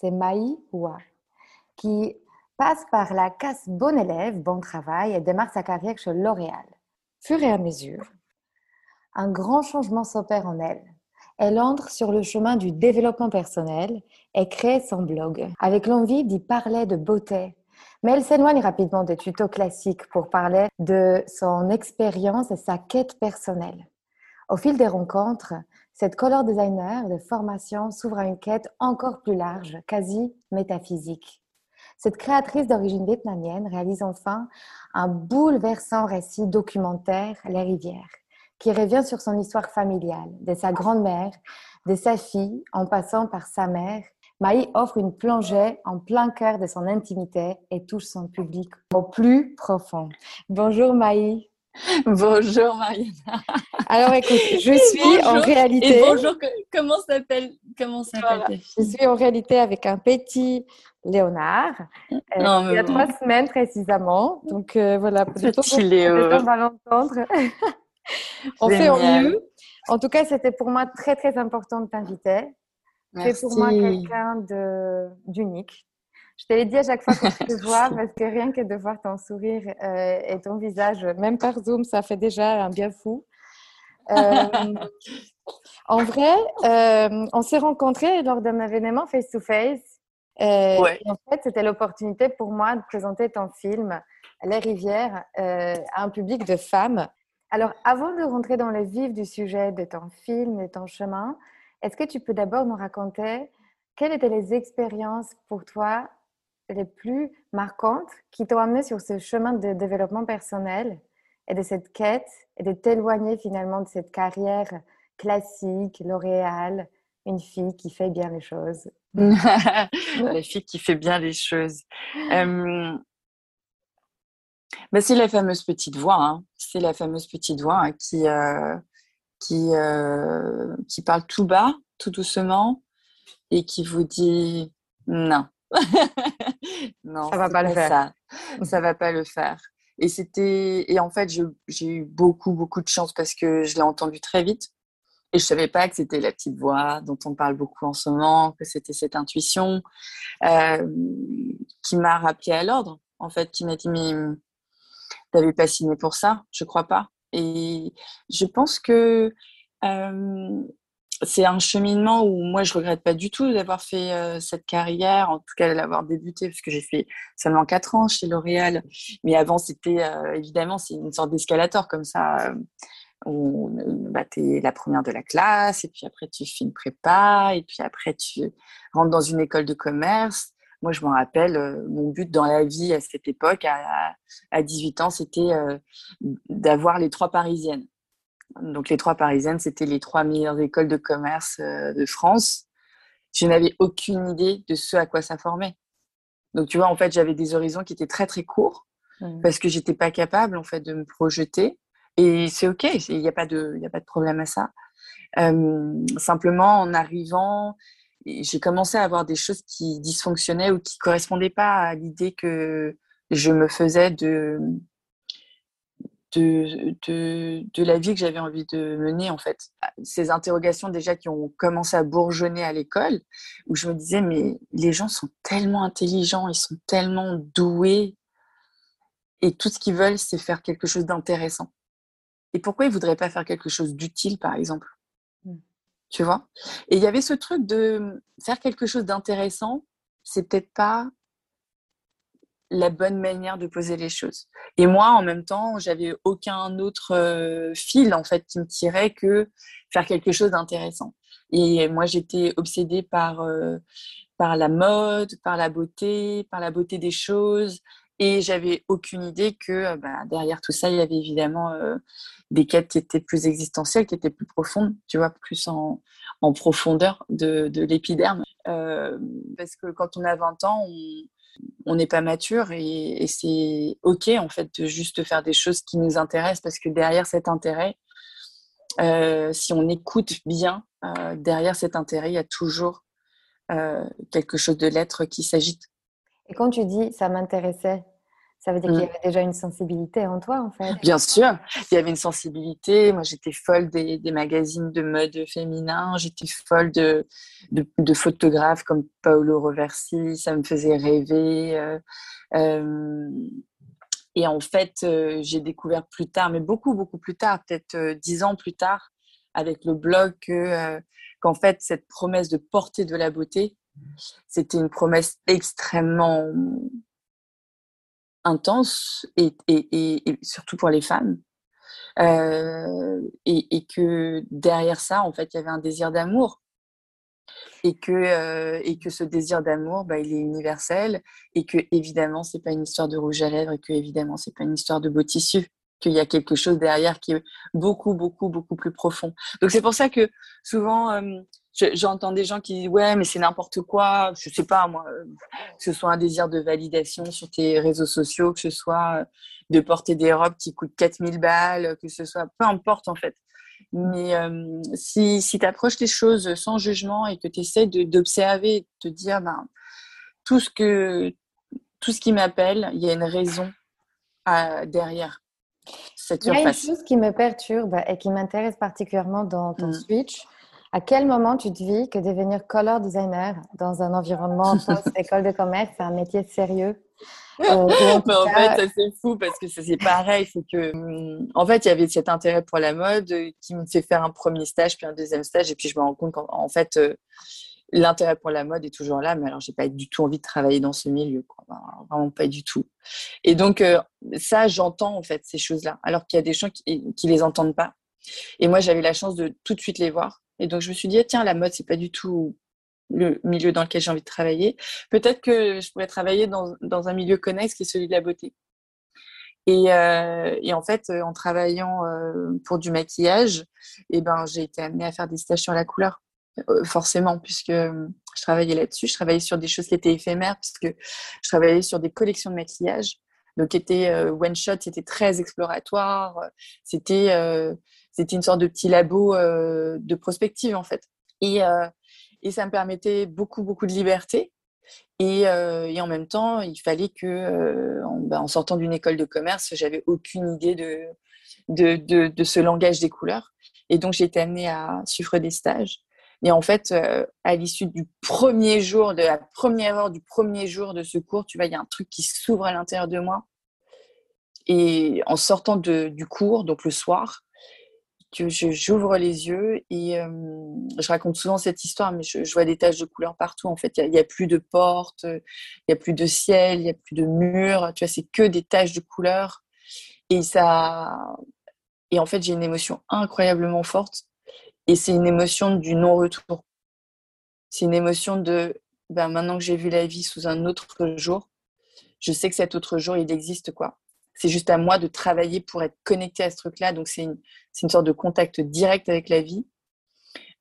c'est Maï Hua, qui passe par la casse bon élève, bon travail et démarre sa carrière chez L'Oréal. Fur et à mesure, un grand changement s'opère en elle. Elle entre sur le chemin du développement personnel et crée son blog avec l'envie d'y parler de beauté. Mais elle s'éloigne rapidement des tutos classiques pour parler de son expérience et sa quête personnelle. Au fil des rencontres, cette color designer de formation s'ouvre à une quête encore plus large, quasi métaphysique. Cette créatrice d'origine vietnamienne réalise enfin un bouleversant récit documentaire, Les rivières, qui revient sur son histoire familiale, de sa grand-mère, de sa fille, en passant par sa mère. Maï offre une plongée en plein cœur de son intimité et touche son public au plus profond. Bonjour Maï. Bonjour Mariana. Alors écoute, je suis en réalité. Et bonjour, comment s'appelle comment s'appelle Je suis en réalité avec un petit Léonard. Euh, il y a trois semaines précisément. Donc euh, voilà, petit Léo. On va l'entendre. on fait au mieux. En tout cas, c'était pour moi très très important de t'inviter. C'est pour moi quelqu'un d'unique. Je te l'ai dit à chaque fois que je te vois, parce que rien que de voir ton sourire euh, et ton visage, même par Zoom, ça fait déjà un bien fou. Euh, en vrai, euh, on s'est rencontrés lors d'un événement face-to-face. Ouais. en fait, c'était l'opportunité pour moi de présenter ton film, Les rivières, à un public de femmes. Alors, avant de rentrer dans le vif du sujet de ton film, de ton chemin, est-ce que tu peux d'abord nous raconter quelles étaient les expériences pour toi les plus marquantes qui t'ont amené sur ce chemin de développement personnel et de cette quête et de t'éloigner finalement de cette carrière classique, L'Oréal, une fille qui fait bien les choses La fille qui fait bien les choses. Euh... c'est la fameuse petite voix. Hein. C'est la fameuse petite voix hein, qui, euh, qui, euh, qui parle tout bas, tout doucement, et qui vous dit non, non, ça va pas le faire. Ça. ça va pas le faire. Et c'était et en fait j'ai eu beaucoup beaucoup de chance parce que je l'ai entendu très vite et je savais pas que c'était la petite voix dont on parle beaucoup en ce moment, que c'était cette intuition euh, qui m'a rappelé à l'ordre en fait, qui m'a dit mais t'avais pas signé pour ça, je crois pas. Et je pense que euh, c'est un cheminement où moi je regrette pas du tout d'avoir fait euh, cette carrière, en tout cas d'avoir débuté, parce que j'ai fait seulement quatre ans chez L'Oréal. Mais avant, c'était euh, évidemment c'est une sorte d'escalator comme ça. Euh, où bah, tu es la première de la classe, et puis après tu fais une prépa, et puis après tu rentres dans une école de commerce. Moi, je me rappelle, mon but dans la vie à cette époque, à, à 18 ans, c'était d'avoir les trois parisiennes. Donc les trois parisiennes, c'était les trois meilleures écoles de commerce euh, de France. Je n'avais aucune idée de ce à quoi ça formait. Donc tu vois, en fait, j'avais des horizons qui étaient très très courts mmh. parce que j'étais pas capable en fait de me projeter. Et c'est ok, il n'y a pas de, il a pas de problème à ça. Euh, simplement, en arrivant, j'ai commencé à avoir des choses qui dysfonctionnaient ou qui correspondaient pas à l'idée que je me faisais de de, de, de, la vie que j'avais envie de mener en fait. Ces interrogations déjà qui ont commencé à bourgeonner à l'école, où je me disais mais les gens sont tellement intelligents, ils sont tellement doués, et tout ce qu'ils veulent c'est faire quelque chose d'intéressant. Et pourquoi ils voudraient pas faire quelque chose d'utile par exemple? Mmh. Tu vois? Et il y avait ce truc de faire quelque chose d'intéressant, c'est peut-être pas la bonne manière de poser les choses. Et moi, en même temps, j'avais aucun autre euh, fil en fait qui me tirait que faire quelque chose d'intéressant. Et moi, j'étais obsédée par euh, par la mode, par la beauté, par la beauté des choses. Et j'avais aucune idée que euh, bah, derrière tout ça, il y avait évidemment des quêtes qui étaient plus existentielles, qui étaient plus profondes, tu vois, plus en, en profondeur de, de l'épiderme. parce que quand on a 20 ans, on, on n'est pas mature et, c'est ok en fait de juste faire des choses qui nous intéressent parce que derrière cet intérêt, euh, si on écoute bien, euh, derrière cet intérêt, il y a toujours euh, quelque chose de l'être qui s'agite. Et quand tu dis ça m'intéressait, ça veut dire qu'il y avait déjà une sensibilité en toi, en fait. Bien sûr, il y avait une sensibilité. Moi, j'étais folle des, des, magazines de mode féminin. J'étais folle de, de, photographes comme Paolo Roversi. Ça me faisait rêver. Euh, euh, et en fait, euh, j'ai découvert plus tard, mais beaucoup, beaucoup plus tard, peut-être dix ans plus tard, avec le blog, qu'en fait, cette promesse de porter de la beauté, c'était une promesse extrêmement intense et, et, et, surtout pour les femmes. Euh, et, que derrière ça, en fait, il y avait un désir d'amour. Et que, euh, et que ce désir d'amour, bah, il est universel. Et que, évidemment, c'est pas une histoire de rouge à lèvres. Et que, évidemment, c'est pas une histoire de beau tissu. Qu'il y a quelque chose derrière qui est beaucoup, beaucoup, beaucoup plus profond. Donc, c'est pour ça que souvent, euh, J'entends des gens qui disent ouais mais c'est n'importe quoi, je sais pas moi, euh, que ce soit un désir de validation sur tes réseaux sociaux, que ce soit euh, de porter des robes qui coûtent 4000 balles, que ce soit peu importe en fait. Mais si, si tu approches les choses sans jugement et que tu essaies d'observer, de, te dire ben, tout, ce que, tout ce qui m'appelle, il y a une raison derrière. Cette il y a une chose qui me perturbe et qui m'intéresse particulièrement dans ton mmh. switch à quel moment tu te dis que devenir color designer dans un environnement post-école de commerce, c'est un métier sérieux? Euh, en, fait, c'est fou parce que c'est pareil. C'est que, hum, en fait, il y avait cet intérêt pour la mode euh, qui me fait faire un premier stage, puis un deuxième stage, et puis je me rends compte qu'en fait, euh, l'intérêt pour la mode est toujours là, mais alors j'ai pas du tout envie de travailler dans ce milieu, vraiment pas du tout. Et donc ça, j'entends en fait ces choses-là, alors qu'il y a des gens qui, qui les entendent pas. Et moi, j'avais la chance de tout de suite les voir et donc, je me suis dit, tiens, la mode, c'est pas du tout le milieu dans lequel j'ai envie de travailler. Peut-être que je pourrais travailler dans, un milieu connexe qui est celui de la beauté. Et, euh, en fait, en travaillant euh, pour du maquillage, eh ben, j'ai été amenée à faire des stages sur la couleur, euh, forcément, puisque je travaillais là-dessus. Je travaillais sur des choses qui étaient éphémères, puisque je travaillais sur des collections de maquillage. Donc, était one shot, c'était très exploratoire. C'était une sorte de petit labo euh, de prospective en fait. Et, euh, et ça me permettait beaucoup, beaucoup de liberté. Et, euh, en même temps, il fallait que, en, bah, en, sortant d'une école de commerce, j'avais aucune idée de, de, de, de, ce langage des couleurs. Et donc, j'ai été amenée à suivre des stages. Et en fait, à l'issue du premier jour, de la première heure du premier jour de ce cours, tu vois, il y a un truc qui s'ouvre à l'intérieur de moi. Et en sortant de, du cours, donc le soir, j'ouvre les yeux et je raconte souvent cette histoire, mais je, vois des taches de couleur partout. En fait, il n'y a, plus de portes, il n'y a plus de ciel, il n'y a plus de murs. Tu vois, c'est que des taches de couleur. Et ça, et en fait, j'ai une émotion incroyablement forte. Et c'est une émotion du non-retour. C'est une émotion de, ben, maintenant que j'ai vu la vie sous un autre jour, je sais que cet autre jour, il existe, quoi c'est juste à moi de travailler pour être connecté à ce truc-là. Donc, c'est une, une, sorte de contact direct avec la vie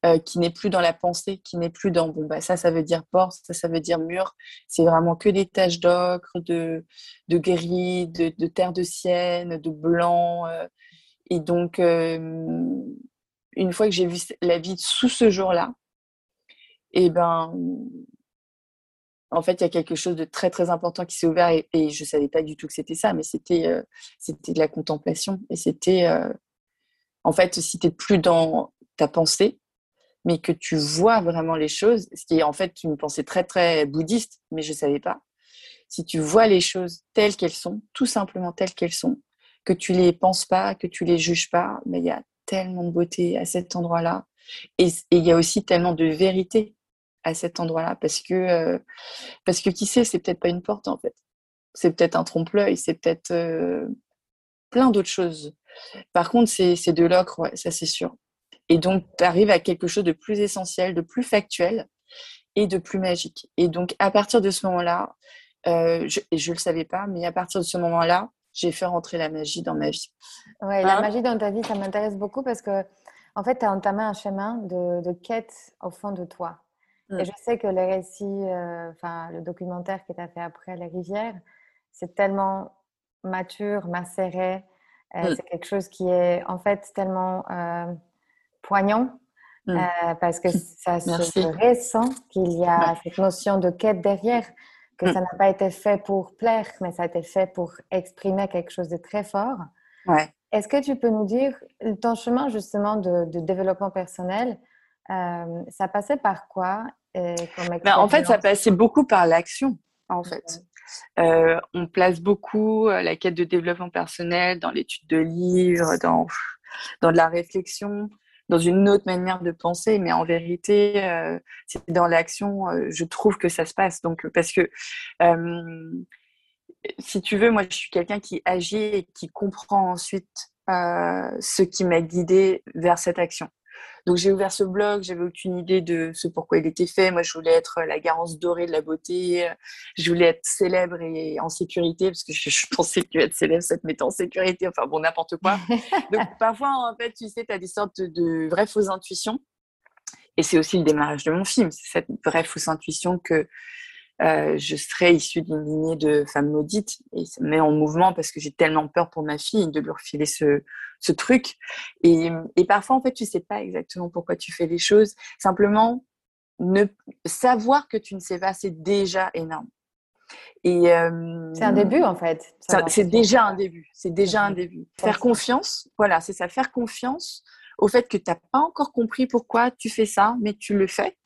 euh, qui n'est plus dans la pensée, qui n'est plus dans bon, bah, ça, ça veut dire porte, ça, ça veut dire mur. C'est vraiment que des taches d'ocre, de, de gris, de, de, terre de sienne, de blanc. Euh. et donc, euh, une fois que j'ai vu la vie sous ce jour-là, et eh ben, en fait, il y a quelque chose de très très important qui s'est ouvert et, je savais pas du tout que c'était ça, mais c'était euh, c'était de la contemplation et c'était euh, en fait si tu n'es plus dans ta pensée, mais que tu vois vraiment les choses, ce qui est en fait une pensée très très bouddhiste, mais je savais pas. Si tu vois les choses telles qu'elles sont, tout simplement telles qu'elles sont, que tu les penses pas, que tu les juges pas, mais il y a tellement de beauté à cet endroit-là et il y a aussi tellement de vérité à cet endroit-là parce que euh, parce que qui sait c'est peut-être pas une porte en fait c'est peut-être un trompe-l'œil, c'est peut-être euh, plein d'autres choses. Par contre, c'est de l'ocre, ça c'est sûr. Et donc, tu arrives à quelque chose de plus essentiel, de plus factuel et de plus magique. Et donc, à partir de ce moment-là, euh, je ne le savais pas, mais à partir de ce moment-là, j'ai fait rentrer la magie dans ma vie. Oui, la hein? magie dans ta vie, ça m'intéresse beaucoup parce que, en fait, tu as entamé un chemin de, quête au fond de toi. Et mm. je sais que le récit, euh, enfin, le documentaire que tu as fait après Les Rivières, c'est tellement mature, macéré. Euh, mm. C'est quelque chose qui est, en fait, tellement euh, poignant. Mm. parce que ça se ressent qu'il y a cette notion de quête derrière que mm. ça n'a pas été fait pour plaire, mais ça a été fait pour exprimer quelque chose de très fort. Ouais. Est-ce que tu peux nous dire ton chemin justement de, développement personnel, euh, ça passait par quoi ben, En fait, ça passait beaucoup par l'action, en fait. Euh, on place beaucoup euh, la quête de développement personnel dans l'étude de livres, dans, dans de la réflexion dans une autre manière de penser, mais en vérité, euh, c'est dans l'action, euh, je trouve que ça se passe. Donc, parce que euh, si tu veux, moi, je suis quelqu'un qui agit et qui comprend ensuite ce qui m'a guidé vers cette action. Donc j'ai ouvert ce blog, j'avais aucune idée de ce pourquoi il était fait. Moi, je voulais être la garance dorée de la beauté. Je voulais être célèbre et en sécurité parce que je, pensais que être célèbre, ça te mettait en sécurité. Enfin bon, n'importe quoi. Donc parfois, en fait, tu sais, tu as des sortes de vraies fausses intuitions. Et c'est aussi le démarrage de mon film. C'est cette vraie fausse intuition que euh, je serais issue d'une lignée de femmes maudites. Et ça me met en mouvement parce que j'ai tellement peur pour ma fille de lui refiler ce, ce truc. Et, et, parfois, en fait, tu sais pas exactement pourquoi tu fais les choses. Simplement, ne, savoir que tu ne sais pas, c'est déjà énorme. Et euh, c'est un début en fait. C'est déjà un début. C'est déjà un début. Faire confiance, voilà, c'est ça. Faire confiance au fait que tu n'as pas encore compris pourquoi tu fais ça, mais tu le fais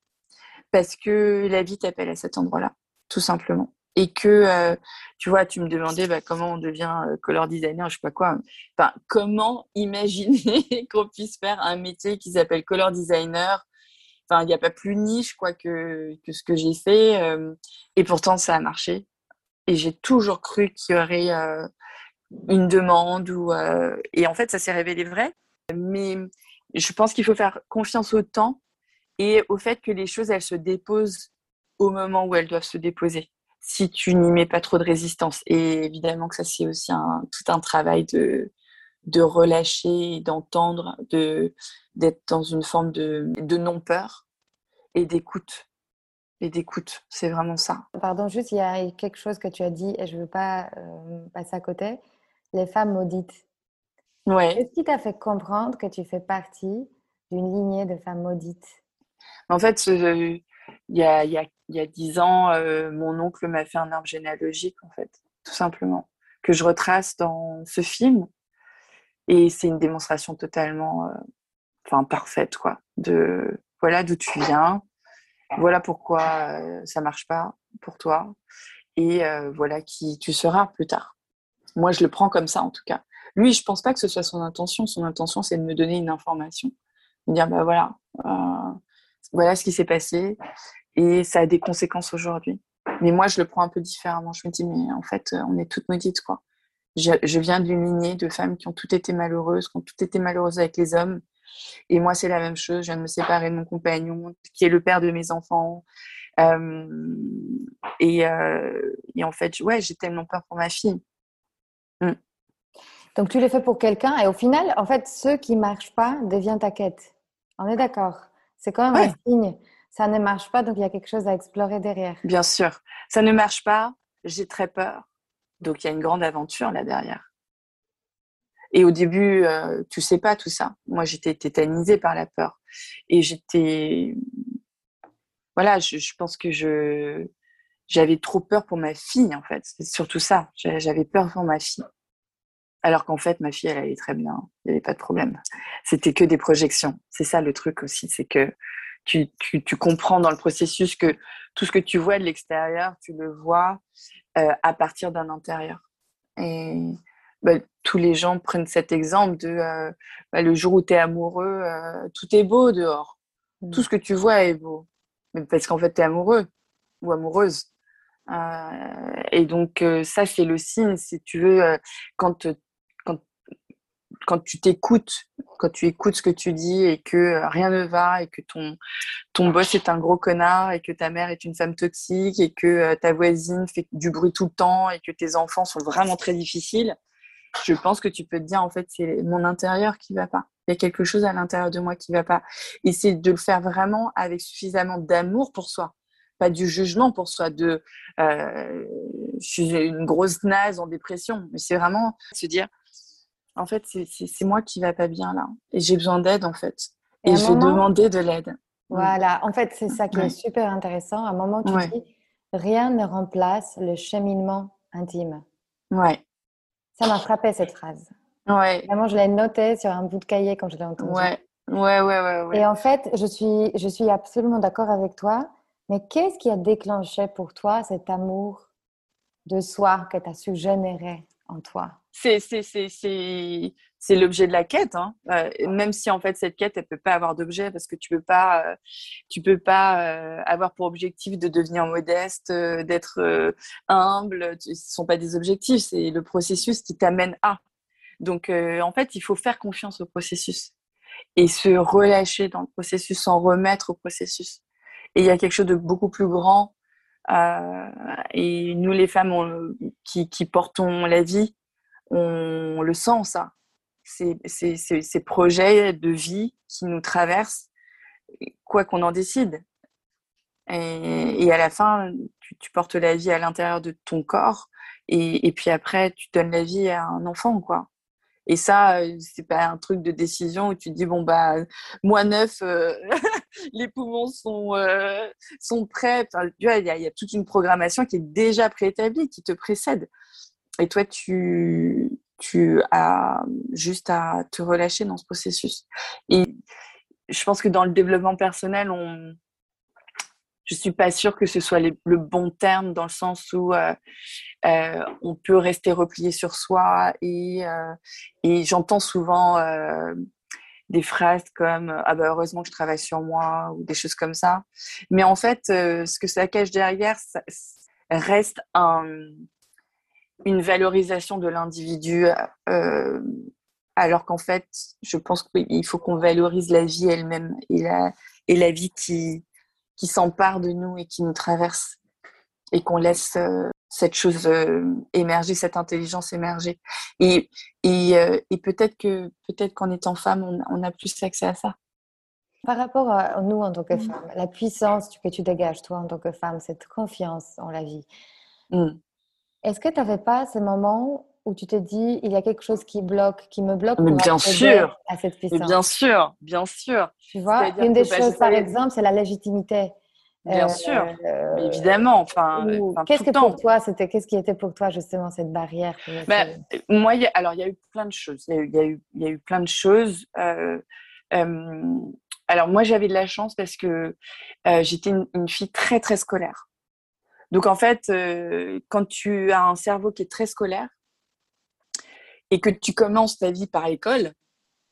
parce que la vie t'appelle à cet endroit-là tout simplement. Et que, euh, tu vois, tu me demandais bah, comment on devient euh, color designer, je sais pas quoi. Enfin, comment imaginer qu'on puisse faire un métier qui s'appelle color designer? Enfin, il n'y a pas plus niche quoi que, que ce que j'ai fait. Euh, et pourtant, ça a marché. Et j'ai toujours cru qu'il y aurait une demande. Ou, et en fait, ça s'est révélé vrai. Mais je pense qu'il faut faire confiance au temps et au fait que les choses, elles se déposent au moment où elles doivent se déposer, si tu n'y mets pas trop de résistance. Et évidemment que ça, c'est aussi un, tout un travail de, de relâcher, d'entendre, de, d'être dans une forme de, de non-peur et d'écoute. Et d'écoute, c'est vraiment ça. Pardon, juste, il y a quelque chose que tu as dit et je ne veux pas euh, passer à côté. Les femmes maudites. Ouais. Qu'est-ce qui t'a fait comprendre que tu fais partie d'une lignée de femmes maudites? En fait, il y a, il a, ans, euh, mon oncle m'a fait un arbre généalogique, en fait, tout simplement, que je retrace dans ce film. Et c'est une démonstration totalement euh, parfaite, quoi, de voilà d'où tu viens, voilà pourquoi euh, ça marche pas pour toi, et voilà qui tu seras plus tard. Moi, je le prends comme ça, en tout cas. Lui, je pense pas que ce soit son intention. Son intention, c'est de me donner une information. De dire, bah voilà, voilà ce qui s'est passé et ça a des conséquences aujourd'hui. Mais moi, je le prends un peu différemment. Je me dis, mais en fait, on est toutes maudites, quoi. Je, viens d'une lignée de femmes qui ont toutes été malheureuses, qui ont toutes été malheureuses avec les hommes. Et moi, c'est la même chose. Je viens de me séparer de mon compagnon, qui est le père de mes enfants. Euh, et, euh, et, en fait, ouais, j'ai tellement peur pour ma fille. Mm. Donc, tu le fais pour quelqu'un et au final, en fait, ce qui ne marche pas devient ta quête. On est d'accord c'est quand même un signe. Ça ne marche pas, donc il y a quelque chose à explorer derrière. Bien sûr. Ça ne marche pas, j'ai très peur. Donc il y a une grande aventure là derrière. Et au début, tu euh, tu sais pas tout ça. Moi, j'étais tétanisée par la peur. Et j'étais. Voilà, je, pense que je. J'avais trop peur pour ma fille, en fait. C'est surtout ça. J'avais peur pour ma fille. Alors qu'en fait, ma fille, elle allait très bien. Il n'y avait pas de problème. C'était que des projections. C'est ça le truc aussi. C'est que tu, comprends dans le processus que tout ce que tu vois de l'extérieur, tu le vois euh, à partir d'un intérieur. Et bah, tous les gens prennent cet exemple de euh, bah, le jour où tu es amoureux, euh, tout est beau dehors. Tout mmh. ce que tu vois est beau. Mais parce qu'en fait, tu es amoureux ou amoureuse. et donc, ça, c'est le signe, si tu veux, quand, quand, quand tu t'écoutes, quand tu écoutes ce que tu dis et que rien ne va et que ton, ton boss est un gros connard et que ta mère est une femme toxique et que ta voisine fait du bruit tout le temps et que tes enfants sont vraiment très difficiles, je pense que tu peux te dire, en fait, c'est mon intérieur qui va pas. Il y a quelque chose à l'intérieur de moi qui va pas. Et c'est de le faire vraiment avec suffisamment d'amour pour soi. Pas du jugement pour soi, de euh, je suis une grosse naze en dépression. Mais c'est vraiment se dire, en fait, c'est moi qui va pas bien là. Et j'ai besoin d'aide, en fait. Et, je vais demander de l'aide. Mm. Voilà, en fait, c'est ça qui est super intéressant. À un moment, tu dis, rien ne remplace le cheminement intime. Ouais. Ça m'a frappé cette phrase. Ouais. Vraiment, je l'ai notée sur un bout de cahier quand je l'ai entendue. Ouais. Ouais, ouais, ouais, Et en fait, je suis, je suis absolument d'accord avec toi. Mais qu'est-ce qui a déclenché pour toi cet amour de soi que tu as su générer? En toi C'est c'est l'objet de la quête. Hein. Euh, même si en fait cette quête, elle peut pas avoir d'objet parce que tu peux pas, euh, tu peux pas euh, avoir pour objectif de devenir modeste, d'être humble. Ce sont pas des objectifs, c'est le processus qui t'amène à. Donc en fait, il faut faire confiance au processus et se relâcher dans le processus, s'en remettre au processus. Et il y a quelque chose de beaucoup plus grand. Et nous, les femmes qui, portons la vie, on le sent ça ces, ces, projets de vie qui nous traversent, quoi qu'on en décide. Et, à la fin, tu, portes la vie à l'intérieur de ton corps, et, puis après, tu donnes la vie à un enfant, quoi. Et ça, c'est pas un truc de décision où tu dis bon bah moi neuf, euh, les poumons sont euh, sont prêts. tu vois, il y, a toute une programmation qui est déjà préétablie, qui te précède. Et toi, tu tu as juste à te relâcher dans ce processus. Et je pense que dans le développement personnel, on, je suis pas sûre que ce soit le bon terme dans le sens où euh, euh, on peut rester replié sur soi et, euh, et j'entends souvent des phrases comme ah bah heureusement que je travaille sur moi ou des choses comme ça. Mais en fait, ce que ça cache derrière ça reste un, une valorisation de l'individu, euh, alors qu'en fait, je pense qu'il faut qu'on valorise la vie elle-même et la, et la vie qui, qui s'empare de nous et qui nous traverse, et qu'on laisse euh, cette chose euh, émerger, cette intelligence émerger. Et, et, et peut-être que peut-être qu'en étant femme, on, on, a plus accès à ça. Par rapport à nous en tant que mmh. femme, la puissance que tu dégages, toi, en tant que femme, cette confiance en la vie. Mmh. Est-ce que tu n'avais pas ces moments où tu te dis il y a quelque chose qui bloque, qui me bloque pour bien sûr. à cette puissance Bien sûr, bien sûr. Tu vois, une des choses, par exemple, c'est la légitimité. Bien euh, sûr, euh, évidemment. Enfin, qu'est-ce que pour toi, c'était qu'est-ce qui était pour toi justement cette barrière bah, Moi, alors il y a eu plein de choses. Il y a eu, y a eu, plein de choses. Euh, alors moi, j'avais de la chance parce que j'étais une, fille très très scolaire. Donc en fait, euh, quand tu as un cerveau qui est très scolaire et que tu commences ta vie par l'école,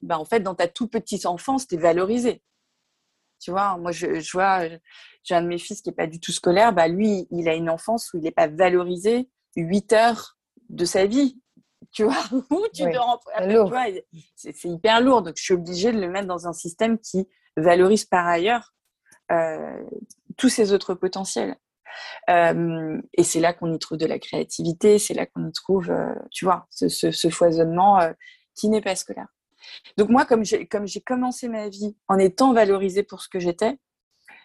ben en fait, dans ta toute petite enfance, tu es valorisé. Tu vois, moi, je, vois, j'ai un de mes fils qui n'est pas du tout scolaire, bah lui, il a une enfance où il n'est pas valorisé 8 heures de sa vie. Tu vois, où tu c'est hyper lourd. Donc, je suis obligée de le mettre dans un système qui valorise par ailleurs euh, tous ses autres potentiels. Euh, et c'est là qu'on y trouve de la créativité, c'est là qu'on y trouve, euh, tu vois, ce, foisonnement euh, qui n'est pas scolaire. Donc moi, comme j'ai, comme j'ai commencé ma vie en étant valorisée pour ce que j'étais,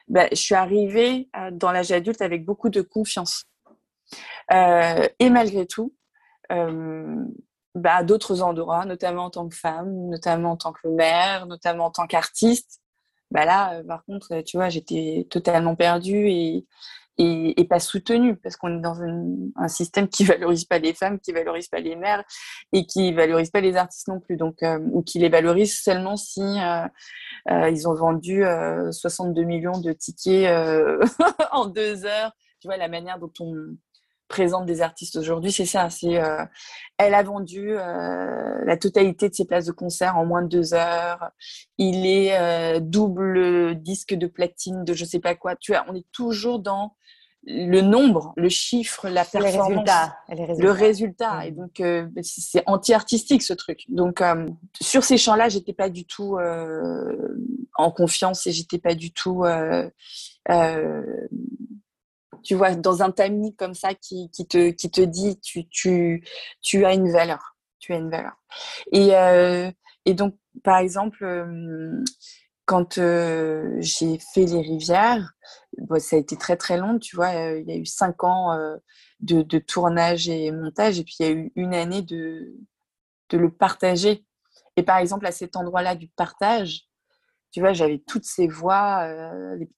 bah, je suis arrivée dans l'âge adulte avec beaucoup de confiance. et malgré tout, bah, d'autres endroits, notamment en tant que femme, notamment en tant que mère, notamment en tant qu'artiste, bah là, par contre, tu vois, j'étais totalement perdue et, et, pas soutenu parce qu'on est dans un, système qui valorise pas les femmes, qui valorise pas les mères et qui valorise pas les artistes non plus. Donc, euh, ou qui les valorise seulement si euh, euh, ils ont vendu 62 millions de tickets en deux heures. Tu vois la manière dont on présente des artistes aujourd'hui, c'est ça. C'est elle a vendu la totalité de ses places de concert en moins de deux heures. Il est double disque de platine de je sais pas quoi. Tu vois, on est toujours dans le nombre, le chiffre, la performance, les résultats, le résultat. Et mm. donc, euh, c'est anti-artistique ce truc. Donc, euh, sur ces champs-là, j'étais pas du tout euh, en confiance et j'étais pas du tout, tu vois, dans un timing comme ça qui, qui, te, qui te dit tu, tu, tu as une valeur. Tu as une valeur. Et, et donc, par exemple, quand j'ai fait les rivières, ça a été très très long, tu vois. il y a eu cinq ans de, de, tournage et montage, et puis il y a eu une année de, de le partager. Et par exemple, à cet endroit-là du partage, tu vois, j'avais toutes ces voix,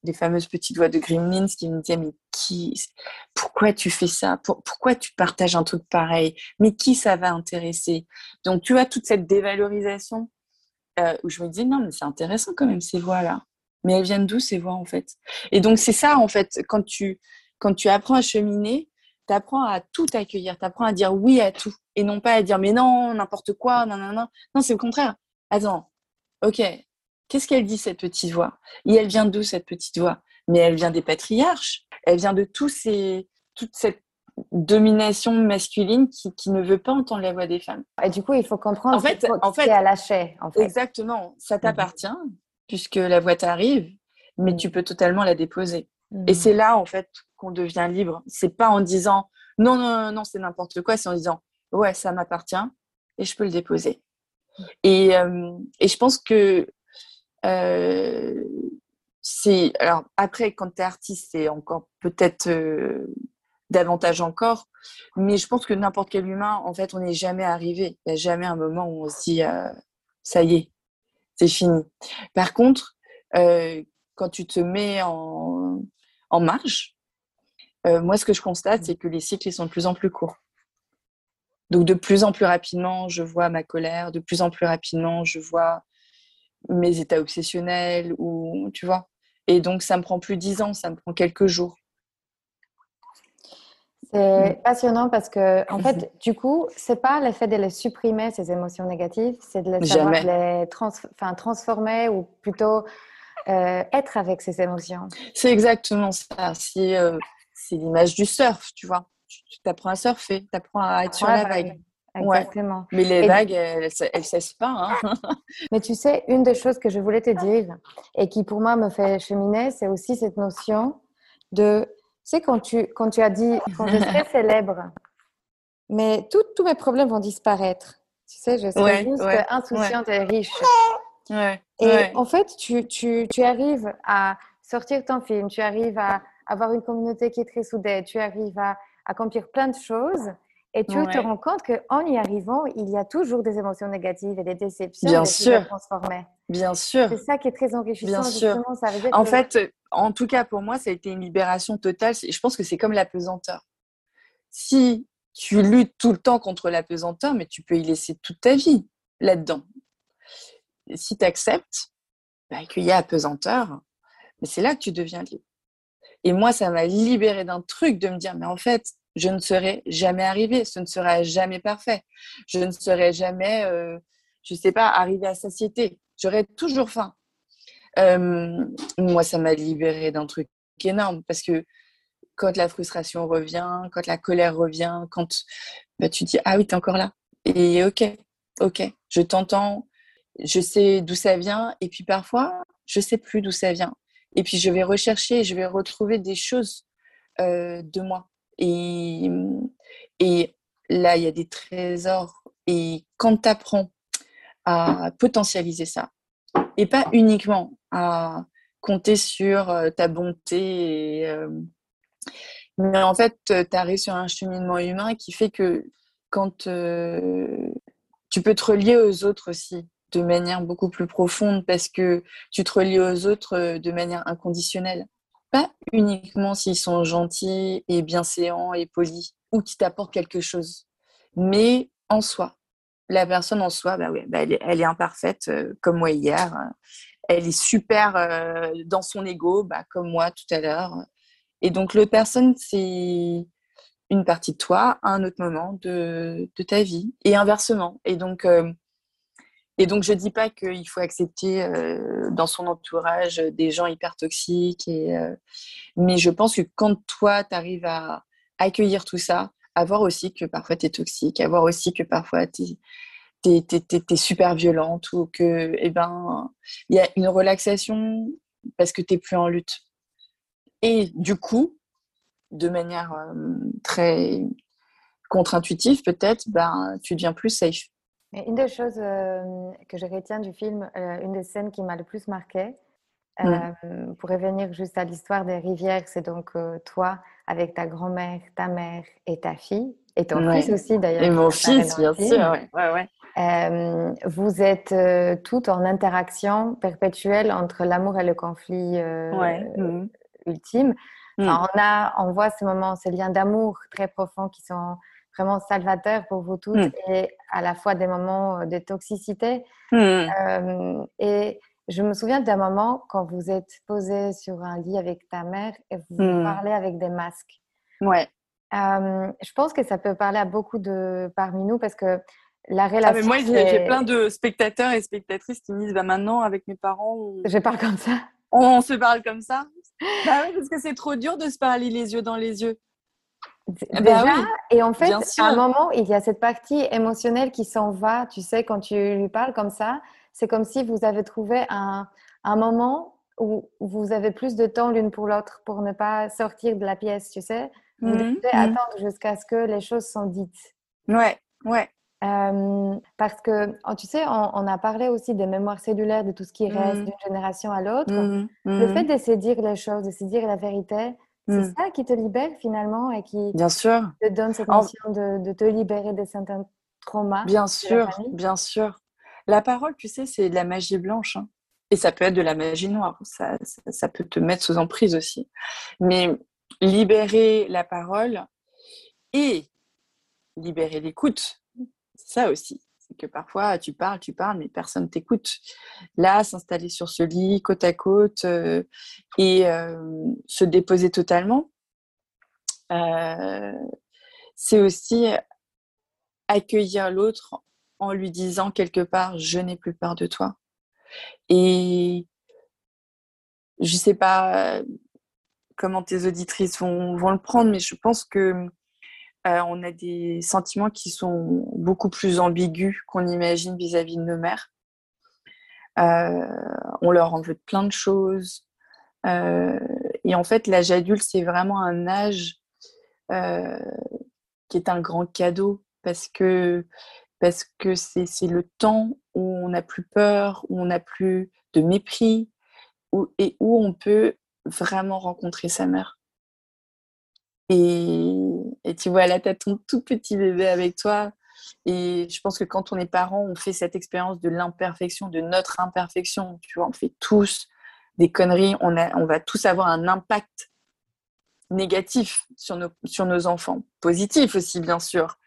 les, fameuses petites voix de Gremlins qui me disaient Mais qui, pourquoi tu fais ça? Pourquoi tu partages un truc pareil? Mais qui ça va intéresser? Donc, tu vois, toute cette dévalorisation où je me disais Non, mais c'est intéressant quand même ces voix-là. Mais elles viennent d'où ces voix en fait? Et donc c'est ça en fait, quand tu, quand tu apprends à cheminer, tu apprends à tout accueillir, tu apprends à dire oui à tout et non pas à dire mais non, n'importe quoi, non, non, non. Non, c'est au contraire. Attends, ok, qu'est-ce qu'elle dit cette petite voix? Et elle vient d'où cette petite voix? Mais elle vient des patriarches, elle vient de tous ces, toute cette domination masculine qui, qui, ne veut pas entendre la voix des femmes. Et du coup, il faut comprendre en fait, en fait, à lâcher. En fait. Exactement, ça mhm. t'appartient puisque la voix t'arrive, mais mm. tu peux totalement la déposer. Et mm. c'est là, en fait, qu'on devient libre. C'est pas en disant non, non, non, c'est n'importe quoi, c'est en disant ouais, ça m'appartient et je peux le déposer. Et, euh, et je pense que euh. Alors, après, quand tu es artiste, c'est encore peut-être euh, davantage encore, mais je pense que n'importe quel humain, en fait, on n'est jamais arrivé. Il n'y a jamais un moment où on se dit ça y est, c'est fini. Par contre, euh, quand tu te mets en, en marge, euh, moi, ce que je constate, c'est que les cycles sont de plus en plus courts. Donc, de plus en plus rapidement, je vois ma colère, de plus en plus rapidement, je vois mes états obsessionnels, ou tu vois. Et donc, ça me prend plus dix ans, ça me prend quelques jours. C'est mm. passionnant parce que, en fait, du coup, c'est pas l'effet de les supprimer, ces émotions négatives, c'est de les, savoir, les enfin, transformer ou plutôt euh, être avec ces émotions. C'est exactement ça. Euh, c'est l'image du surf, tu vois. Tu t'apprends à surfer, tu apprends à être sur la vague. Exactement. Mais les vagues, elles ne cessent pas. Hein. Mais tu sais, une des choses que je voulais te dire et qui pour moi me fait cheminer, c'est aussi cette notion de sais, quand tu, quand tu as dit, quand je serai célèbre, mais tous mes problèmes vont disparaître. Tu sais, je serai juste insouciante et riche. et en fait, tu, tu, tu, arrives à sortir ton film, tu arrives à avoir une communauté qui est très soudée, tu arrives à accomplir plein de choses. Et tu te rends compte qu'en y arrivant, il y a toujours des émotions négatives et des déceptions Bien sûr. Bien sûr. C'est ça qui est très enrichissant. Bien sûr. en fait, en tout cas pour moi, ça a été une libération totale. Je pense que c'est comme la pesanteur. Si tu luttes tout le temps contre la pesanteur, mais tu peux y laisser toute ta vie là-dedans. Si tu acceptes bah, qu'il y a pesanteur, c'est là que tu deviens libre. Et moi, ça m'a libéré d'un truc de me dire, mais en fait, je ne serai jamais arrivé, ce ne sera jamais parfait. Je ne serai jamais, euh, je ne sais pas, arrivé à satiété. J'aurai toujours faim. Euh, moi, ça m'a libéré d'un truc énorme parce que quand la frustration revient, quand la colère revient, quand bah, tu dis ah oui, tu es encore là. Et ok, ok, je t'entends, je sais d'où ça vient, et puis parfois, je sais plus d'où ça vient. Et puis je vais rechercher, je vais retrouver des choses euh, de moi. Et, et là, il y a des trésors. Et quand tu apprends à potentialiser ça, et pas uniquement à compter sur ta bonté, mais en fait, tu arrives sur un cheminement humain qui fait que quand tu peux te relier aux autres aussi de manière beaucoup plus profonde parce que tu te relis aux autres de manière inconditionnelle pas uniquement s'ils sont gentils et bienséants et polis ou qui t'apportent quelque chose, mais en soi. La personne en soi, bah bah elle, est, imparfaite euh, comme moi hier. Elle est super euh, dans son ego, bah, comme moi tout à l'heure. Et donc, l'autre personne, c'est une partie de toi à un autre moment de, de ta vie et inversement. Et donc, euh, Et donc, je dis pas qu'il faut accepter euh, dans son entourage des gens hyper toxiques. Euh, mais je pense que quand toi, tu arrives à accueillir tout ça, à voir aussi que parfois tu es toxique, à voir aussi que parfois tu es, super violente ou que, eh ben, il y a une relaxation parce que tu n'es plus en lutte. Et du coup, de manière euh, très contre-intuitive, peut-être, ben, tu deviens plus safe. Une des choses euh, que je retiens du film, euh, une des scènes qui m'a le plus marquée, mm. pour revenir juste à l'histoire des rivières, c'est donc toi avec ta grand-mère, ta mère et ta fille, et ton fils aussi d'ailleurs. Et mon fils, bien sûr. Ouais. Ouais, vous êtes toutes en interaction perpétuelle entre l'amour et le conflit mm. ultime. Mm. on, a, on voit ces moments, ces liens d'amour très profonds qui sont vraiment salvateurs pour vous toutes mm. et à la fois des moments de toxicité. Mm. Euh, et je me souviens d'un moment quand vous êtes posé sur un lit avec ta mère et vous parlez avec des masques. Ouais. Euh, je pense que ça peut parler à beaucoup de parmi nous parce que la relation. Ah, mais moi, j'ai plein de spectateurs et spectatrices qui me disent bah, maintenant, avec mes parents. Je parle comme ça. On se parle comme ça Bah oui, parce que c'est trop dur de se parler les yeux dans les yeux. Bah Déjà, et en fait, à un moment, il y a cette partie émotionnelle qui s'en va. Tu sais, quand tu lui parles comme ça, c'est comme si vous avez trouvé un, un moment où vous avez plus de temps l'une pour l'autre pour ne pas sortir de la pièce, tu sais. Vous mmh devez mmh. attendre jusqu'à ce que les choses sont dites. Ouais, ouais. Euh, parce que, oh, tu sais, on, a parlé aussi des mémoires cellulaires, de tout ce qui reste mmh. d'une génération à l'autre. Le fait de se dire les choses, de se dire la vérité, c'est ça qui te libère finalement et qui bien sûr. te donne cette notion de, te libérer de certains traumas. Bien sûr, bien sûr. La parole, tu sais, c'est de la magie blanche. Hein. Et ça peut être de la magie noire. Ça, ça, ça peut te mettre sous emprise aussi. Mais libérer la parole et libérer l'écoute, ça aussi. Que parfois, tu parles, tu parles, mais personne t'écoute. Là, s'installer sur ce lit, côte à côte, euh, et euh, se déposer totalement, euh, c'est aussi accueillir l'autre en lui disant quelque part, je n'ai plus peur de toi. Et je ne sais pas comment tes auditrices vont, vont, le prendre, mais je pense que euh, on a des sentiments qui sont beaucoup plus ambigus qu'on imagine vis-à-vis de nos mères. Euh, on leur en veut plein de choses. Euh, et en fait, l'âge adulte, c'est vraiment un âge qui est un grand cadeau parce que parce que c'est le temps où on n'a plus peur, où on n'a plus de mépris, et où on peut vraiment rencontrer sa mère. Et, tu vois, là, tu as ton tout petit bébé avec toi. Et je pense que quand on est parent, on fait cette expérience de l'imperfection, de notre imperfection. Tu vois, on fait tous des conneries. On, a, on va tous avoir un impact négatif sur nos, sur nos enfants. Positif aussi, bien sûr.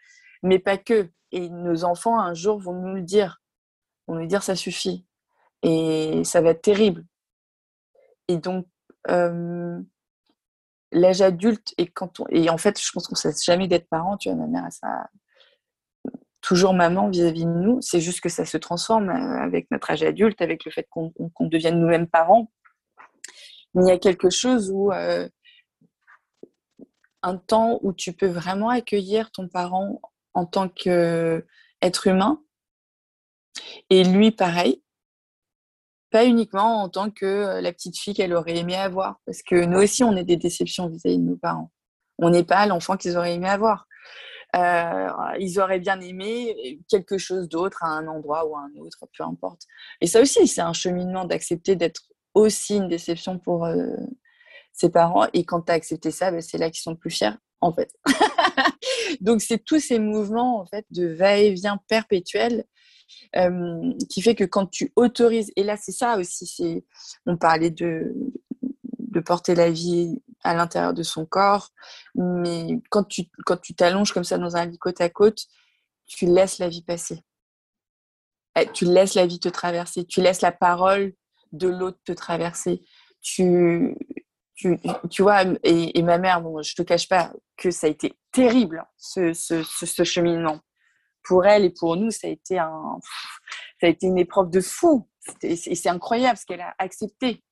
Mais pas que. Et nos enfants, un jour, vont nous le dire. Vont nous dire ça suffit. Et ça va être terrible. Et donc, euh, l'âge adulte et quand on et en fait je pense qu'on cesse jamais d'être parent tu vois ma mère ça toujours maman vis-à-vis de nous c'est juste que ça se transforme euh, avec notre âge adulte avec le fait qu'on devienne nous-mêmes parents. Mais il y a quelque chose où euh, un temps où tu peux vraiment accueillir ton parent en tant qu'être humain. Et lui pareil pas uniquement en tant que euh, la petite fille qu'elle aurait aimé avoir, parce que nous aussi, on est des déceptions vis-à-vis de nos parents. On n'est pas l'enfant qu'ils auraient aimé avoir. Euh, ils auraient bien aimé quelque chose d'autre à un endroit ou à un autre, peu importe. Et ça aussi, c'est un cheminement d'accepter d'être aussi une déception pour euh, ses parents. Et quand tu as accepté ça, ben, c'est là qu'ils sont plus fiers, en fait. Donc, c'est tous ces mouvements en fait, de va-et-vient perpétuel euh, qui fait que quand tu autorises, et là c'est ça aussi, c'est, on parlait de, de porter la vie à l'intérieur de son corps, mais quand tu quand tu t'allonges comme ça dans un lit côte à côte, tu laisses la vie passer. Eh, tu laisses la vie te traverser, tu laisses la parole de l'autre te traverser. Tu, tu, tu vois, et, ma mère, bon, je te cache pas que ça a été terrible, ce, ce, ce cheminement pour elle et pour nous, ça a été, un, ça a été une épreuve de fou. Et c'est incroyable ce qu'elle a accepté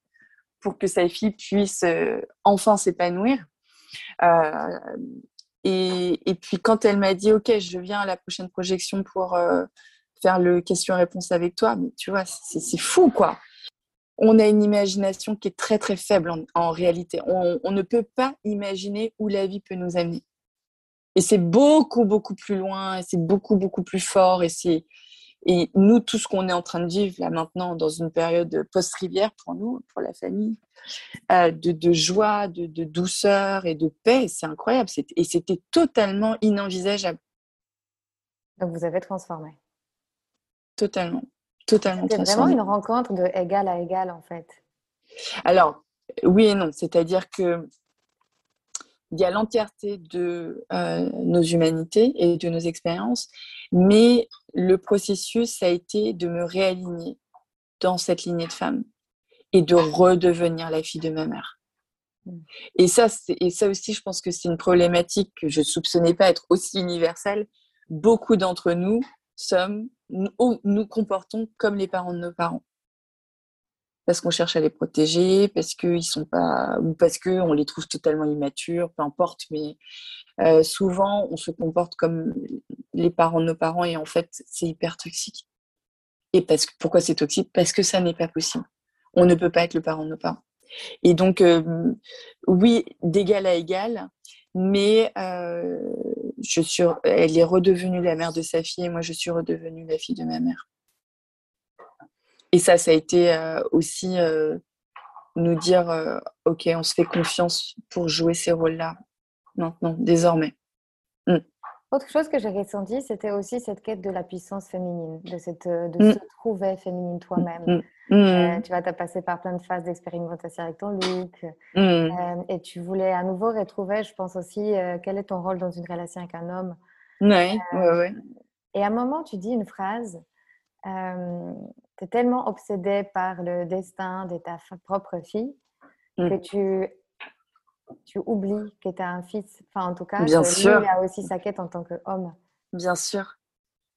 pour que sa fille puisse euh, enfin s'épanouir. Euh, et, puis quand elle m'a dit, OK, je viens à la prochaine projection pour euh, faire le question-réponse avec toi, mais tu vois, c'est fou, quoi. On a une imagination qui est très, très faible en, réalité. On, ne peut pas imaginer où la vie peut nous amener. Et c'est beaucoup, beaucoup plus loin, et c'est beaucoup, beaucoup plus fort, et c'est et nous, tout ce qu'on est en train de vivre là maintenant dans une période post-rivière pour nous, pour la famille, euh, de, de, joie, de, de, douceur et de paix, c'est incroyable. Et c'était totalement inenvisageable. Donc vous avez transformé. Totalement. Totalement C'était vraiment une rencontre de égal à égal en fait. Alors, oui et non. C'est-à-dire que il y a l'entièreté de euh, nos humanités et de nos expériences, mais le processus a été de me réaligner dans cette lignée de femmes et de redevenir la fille de ma mère. Et ça, et ça aussi, je pense que c'est une problématique que je ne soupçonnais pas être aussi universelle. Beaucoup d'entre nous sommes, nous, nous comportons comme les parents de nos parents parce qu'on cherche à les protéger, parce qu'ils sont pas, ou parce qu'on les trouve totalement immatures, peu importe, mais euh, souvent on se comporte comme les parents de nos parents et en fait c'est hyper toxique. Et parce que, pourquoi c'est toxique? Parce que ça n'est pas possible. On ne peut pas être le parent de nos parents. Et donc, euh, oui, d'égal à égal, mais euh, je suis, elle est redevenue la mère de sa fille et moi je suis redevenue la fille de ma mère. Et ça, ça a été euh, aussi euh, nous dire, euh, OK, on se fait confiance pour jouer ces rôles-là maintenant, désormais. Mm. Autre chose que j'ai ressenti, c'était aussi cette quête de la puissance féminine, de, cette, de mm. se trouver féminine toi-même. Mm. tu vas as passé par plein de phases d'expérimentation avec ton look. et tu voulais à nouveau retrouver, je pense aussi, quel est ton rôle dans une relation avec un homme. Oui, oui, oui. Et à un moment, tu dis une phrase tu es tellement obsédée par le destin de ta propre fille mmh. que tu, tu oublies que tu as un fils. Enfin, en tout cas, Bien sûr. lui a aussi sa quête en tant qu'homme. Bien sûr.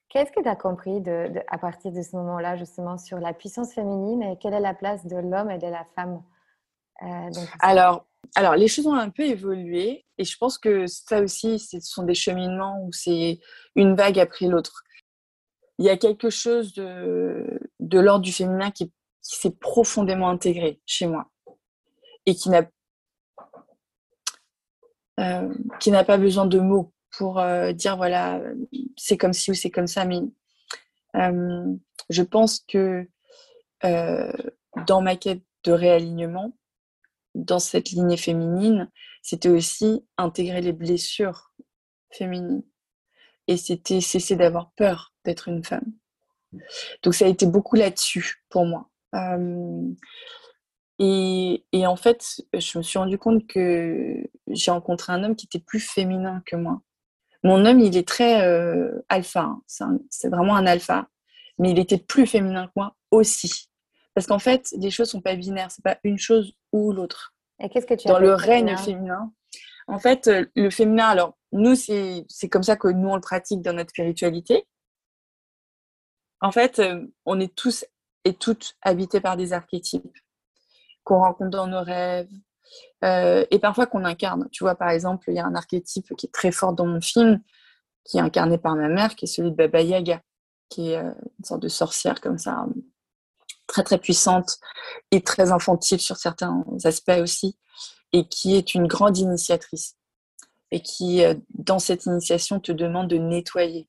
Qu'est-ce que tu as compris de, à partir de ce moment-là, justement, sur la puissance féminine et quelle est la place de l'homme et de la femme euh, alors, alors, les choses ont un peu évolué et je pense que ça aussi, ce sont des cheminements où c'est une vague après l'autre il y a quelque chose de, de l'ordre du féminin qui, s'est profondément intégré chez moi et qui n'a euh, pas besoin de mots pour euh, dire voilà c'est comme ci ou c'est comme ça mais euh, je pense que dans ma quête de réalignement dans cette lignée féminine c'était aussi intégrer les blessures féminines et c'était cesser d'avoir peur d'être une femme. Donc ça a été beaucoup là-dessus pour moi. Euh, et, et, en fait, je me suis rendu compte que j'ai rencontré un homme qui était plus féminin que moi. Mon homme, il est très euh, alpha, hein. c'est vraiment un alpha, mais il était plus féminin que moi aussi. Parce qu'en fait, les choses sont pas binaires, c'est pas une chose ou l'autre. Et qu'est-ce que tu Dans le règne féminin, en fait, le féminin, alors nous, c'est comme ça que nous, on le pratique dans notre spiritualité. En fait, euh, on est tous et toutes habités par des archétypes qu'on rencontre dans nos rêves euh, et parfois qu'on incarne. Tu vois, par exemple, il y a un archétype qui est très fort dans mon film, qui est incarné par ma mère, qui est celui de Baba Yaga, qui est euh, une sorte de sorcière comme ça, très très puissante et très infantile sur certains aspects aussi, et qui est une grande initiatrice et qui, dans cette initiation, te demande de nettoyer,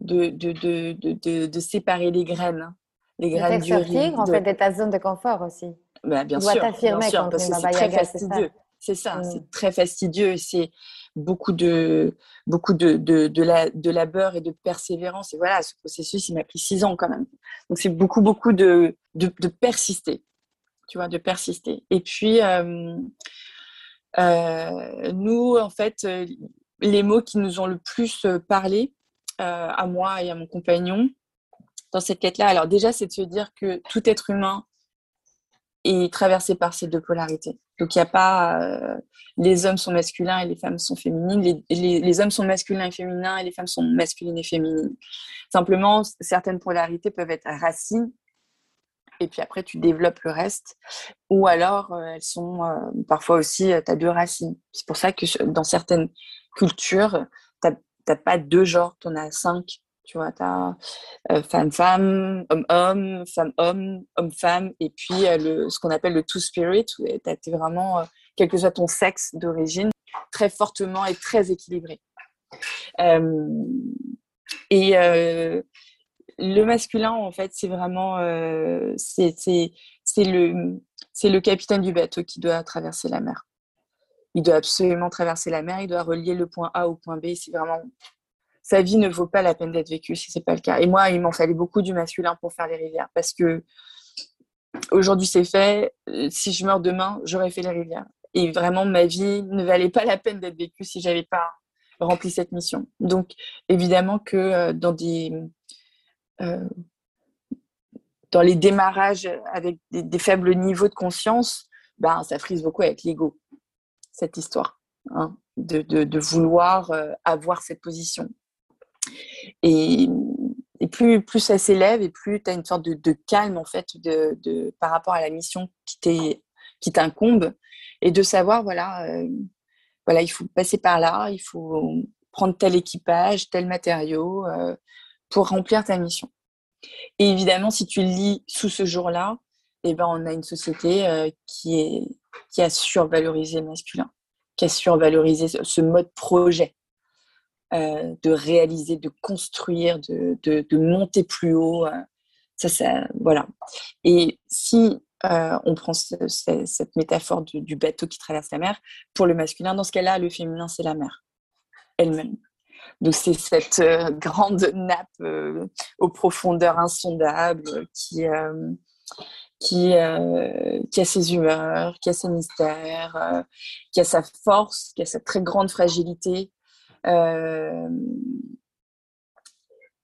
de, de, de, de, séparer les graines. Hein. Les graines du riz. en fait, de ta zone de confort aussi. Bah, bien, sûr, bien sûr, parce que c'est très fastidieux. C'est ça, mm. c'est très fastidieux. C'est beaucoup de beaucoup de, de, de, la, de labeur et de persévérance. Et voilà, ce processus, il m'a pris six ans quand même. Donc c'est beaucoup beaucoup de, de, de, persister, tu vois, de persister. Et puis euh, euh, nous, en fait, les mots qui nous ont le plus parlé, euh, à moi et à mon compagnon dans cette quête-là. Alors déjà, c'est de se dire que tout être humain est traversé par ces deux polarités. Donc, il n'y a pas euh, les hommes sont masculins et les femmes sont féminines, les, hommes sont masculins et féminins et les femmes sont masculines et féminines. Simplement, certaines polarités peuvent être racines et puis après, tu développes le reste. Ou alors, euh, elles sont euh, parfois aussi, tu as deux racines. C'est pour ça que dans certaines cultures, tu n'as pas deux genres, tu en as cinq tu vois, tu as euh, femme-femme, homme-homme, femme-homme, homme-femme, et puis euh, le, ce qu'on appelle le two-spirit, où tu es vraiment, euh, quel que soit ton sexe d'origine, très fortement et très équilibré. et le masculin, en fait, c'est vraiment c'est le, le capitaine du bateau qui doit traverser la mer. Il doit absolument traverser la mer, il doit relier le point A au point B. C'est vraiment sa vie ne vaut pas la peine d'être vécue si c'est pas le cas. Et moi, il m'en fallait beaucoup du masculin pour faire les rivières parce que aujourd'hui c'est fait. Si je meurs demain, j'aurais fait les rivières. Et vraiment, ma vie ne valait pas la peine d'être vécue si j'avais pas rempli cette mission. Donc, évidemment que euh, dans des euh, les démarrages avec des, faibles niveaux de conscience, ben, ça frise beaucoup avec l'ego, cette histoire, hein, de, vouloir euh, avoir cette position. Et, plus, plus ça s'élève et plus tu as une sorte de, calme en fait de, par rapport à la mission qui qui t'incombe et de savoir voilà euh, voilà il faut passer par là il faut prendre tel équipage tel matériau euh, pour remplir ta mission et évidemment si tu lis sous ce jour-là eh ben on a une société qui est qui a survalorisé le masculin qui a survalorisé ce mode projet euh, de réaliser, de construire, de, de, monter plus haut. Euh, ça, ça, voilà. Et si euh, on prend cette métaphore du, bateau qui traverse la mer, pour le masculin, dans ce cas-là, le féminin, c'est la mer elle-même. Donc c'est cette grande nappe aux profondeurs insondables qui, qui, qui a ses humeurs, qui a ses mystères, qui a sa force, qui a sa très grande fragilité, euh,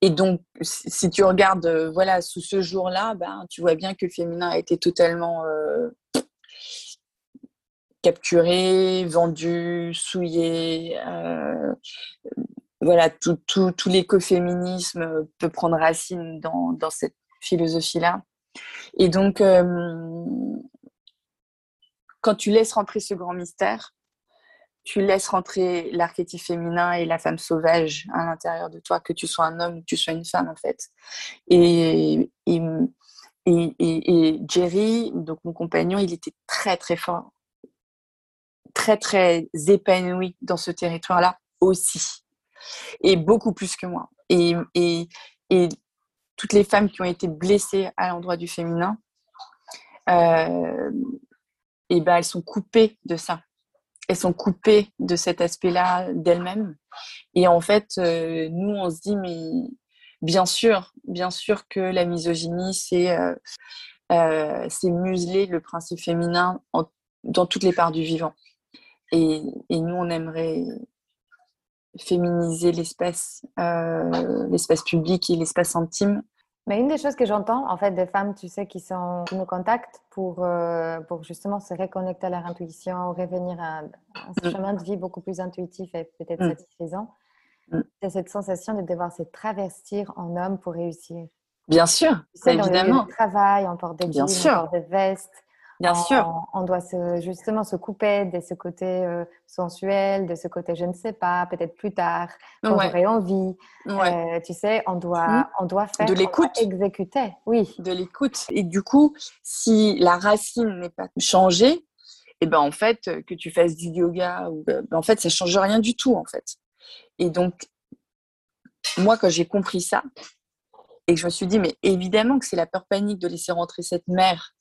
et donc, si tu regardes, euh, voilà, sous ce jour-là, ben, tu vois bien que le féminin a été totalement euh, capturé, vendu, souillé. voilà, tout, l'écoféminisme peut prendre racine dans cette philosophie-là. Et donc, quand tu laisses rentrer ce grand mystère, tu laisses rentrer l'archétype féminin et la femme sauvage à l'intérieur de toi, que tu sois un homme ou que tu sois une femme en fait. Et, Jerry, donc mon compagnon, il était très très fort, très très épanoui dans ce territoire-là aussi, et beaucoup plus que moi. Et toutes les femmes qui ont été blessées à l'endroit du féminin, euh, et ben elles sont coupées de ça elles sont coupées de cet aspect-là d'elles-mêmes. Et en fait, euh, nous, on se dit, mais bien sûr, bien sûr que la misogynie, c'est euh, euh, museler le principe féminin dans toutes les parts du vivant. Et, et nous, on aimerait féminiser l'espace, l'espace public et l'espace intime mais une des choses que j'entends, en fait, des femmes, tu sais, qui, sont, qui nous contactent pour, euh, pour justement se reconnecter à leur intuition, revenir à, un mm. chemin de vie beaucoup plus intuitif et peut-être mm. satisfaisant, mm. c'est cette sensation de devoir se travestir en homme pour réussir. Bien sûr, tu sais, évidemment. Dans le travail, on porte des jeans, on porte des vestes, Bien sûr. On doit se, justement se couper de ce côté euh, sensuel, de ce côté je ne sais pas, peut-être plus tard, quand j'aurai envie. Euh, tu sais, on doit, mmh. on doit faire. De l'écoute. Exécuter, oui. De l'écoute. Et du coup, si la racine n'est pas changée, et eh ben en fait, que tu fasses du yoga, ou, ben, en fait, ça change rien du tout, en fait. Et donc, moi, quand j'ai compris ça, et que je me suis dit, mais évidemment que c'est la peur panique de laisser rentrer cette mère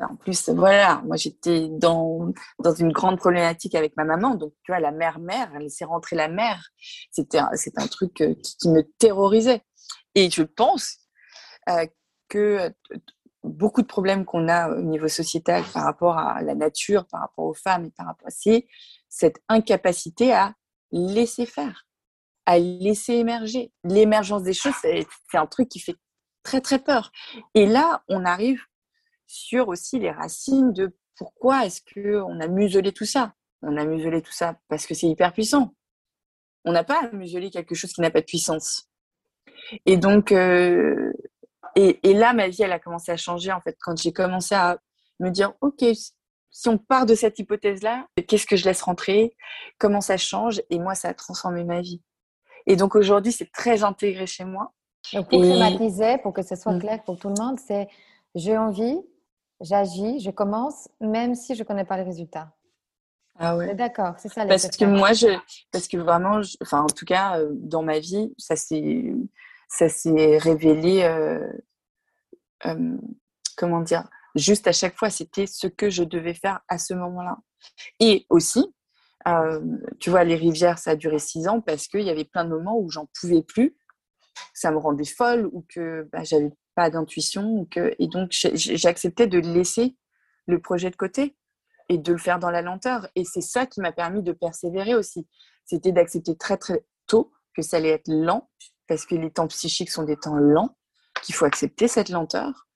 en plus, voilà, moi j'étais dans, dans une grande problématique avec ma maman. Donc, tu vois, la mère-mère, laissait rentrer la mère. C'était un, un truc euh, qui, me terrorisait. Et je pense euh, que beaucoup de problèmes qu'on a au niveau sociétal par rapport à la nature, par rapport aux femmes et par rapport c'est cette incapacité à laisser faire, à laisser émerger. L'émergence des choses, c'est un truc qui fait très très peur. Et là, on arrive sur aussi les racines de pourquoi est-ce qu'on a muselé tout ça. On a muselé tout ça parce que c'est hyper puissant. On n'a pas à museler quelque chose qui n'a pas de puissance. Et donc, euh, et, et, là, ma vie, elle a commencé à changer en fait quand j'ai commencé à me dire, ok, si on part de cette hypothèse-là, qu'est-ce que je laisse rentrer? Comment ça change? Et moi, ça a transformé ma vie. Et donc aujourd'hui, c'est très intégré chez moi. Donc pour schématiser, pour que ce soit mm. clair pour tout le monde, c'est j'ai envie, j'agis, je commence, même si je ne connais pas les résultats. Ah ouais. D'accord, c'est ça. Parce que moi, je, parce que vraiment, enfin, en tout cas, euh, dans ma vie, ça s'est, ça s'est révélé, euh, euh, comment dire, juste à chaque fois, c'était ce que je devais faire à ce moment-là. Et aussi, tu vois, les rivières, ça a duré six ans parce qu'il y avait plein de moments où j'en pouvais plus, ça me rendait folle ou que bah, j'avais pas d'intuition. Et donc, j'ai accepté de laisser le projet de côté et de le faire dans la lenteur. Et c'est ça qui m'a permis de persévérer aussi. C'était d'accepter très, très tôt que ça allait être lent, parce que les temps psychiques sont des temps lents, qu'il faut accepter cette lenteur,